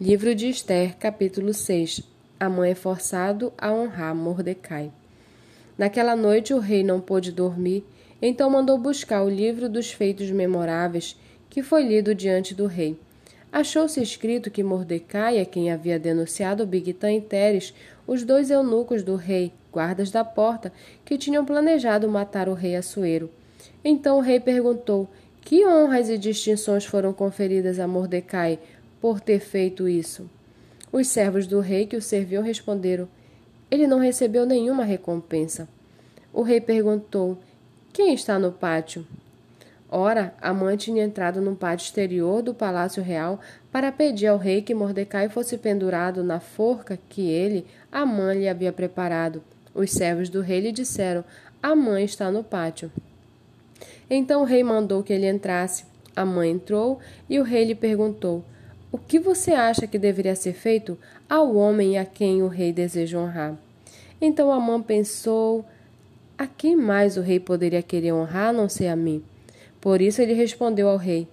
Livro de Esther, capítulo 6 Amã é forçado a honrar Mordecai. Naquela noite o rei não pôde dormir, então mandou buscar o livro dos feitos memoráveis, que foi lido diante do rei. Achou-se escrito que Mordecai é quem havia denunciado Bigtan e Teres, os dois eunucos do rei, guardas da porta, que tinham planejado matar o rei Assuero. Então o rei perguntou: Que honras e distinções foram conferidas a Mordecai por ter feito isso? Os servos do rei que o serviam responderam: Ele não recebeu nenhuma recompensa. O rei perguntou: Quem está no pátio? Ora, Amã tinha entrado no pátio exterior do palácio real para pedir ao rei que Mordecai fosse pendurado na forca que ele, Amã, lhe havia preparado. Os servos do rei lhe disseram: Amã está no pátio. Então o rei mandou que ele entrasse. Amã entrou e o rei lhe perguntou: o que você acha que deveria ser feito ao homem a quem o rei deseja honrar? Então Amã pensou: a quem mais o rei poderia querer honrar a não ser a mim? Por isso ele respondeu ao rei: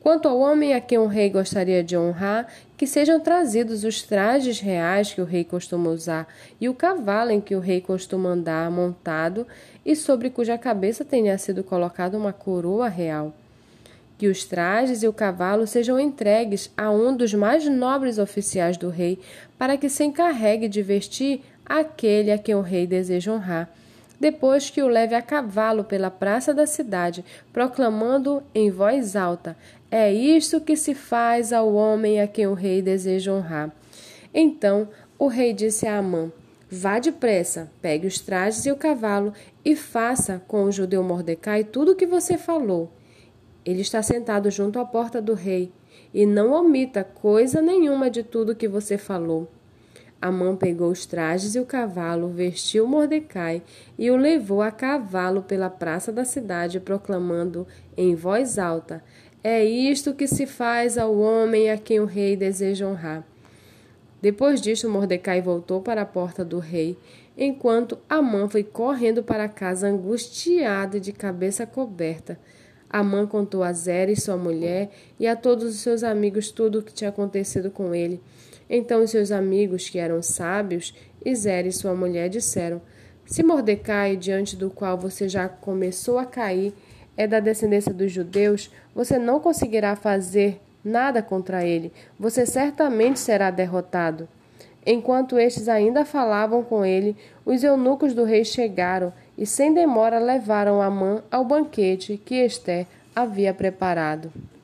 Quanto ao homem a quem o rei gostaria de honrar, que sejam trazidos os trajes reais que o rei costuma usar e o cavalo em que o rei costuma andar montado e sobre cuja cabeça tenha sido colocada uma coroa real que os trajes e o cavalo sejam entregues a um dos mais nobres oficiais do rei, para que se encarregue de vestir aquele a quem o rei deseja honrar. Depois que o leve a cavalo pela praça da cidade, proclamando em voz alta: É isto que se faz ao homem a quem o rei deseja honrar. Então o rei disse a Amã: Vá depressa, pegue os trajes e o cavalo e faça com o judeu Mordecai tudo o que você falou. Ele está sentado junto à porta do rei, e não omita coisa nenhuma de tudo que você falou. Amã pegou os trajes e o cavalo, vestiu Mordecai e o levou a cavalo pela praça da cidade, proclamando em voz alta: É isto que se faz ao homem a quem o rei deseja honrar. Depois disto, Mordecai voltou para a porta do rei, enquanto Amã foi correndo para casa angustiado e de cabeça coberta. Amã contou a Zeres, sua mulher, e a todos os seus amigos tudo o que tinha acontecido com ele. Então os seus amigos, que eram sábios, e Zeres, sua mulher, disseram: Se Mordecai, diante do qual você já começou a cair, é da descendência dos judeus, você não conseguirá fazer nada contra ele. Você certamente será derrotado. Enquanto estes ainda falavam com ele, os eunucos do rei chegaram e sem demora levaram Amã ao banquete que Esther havia preparado.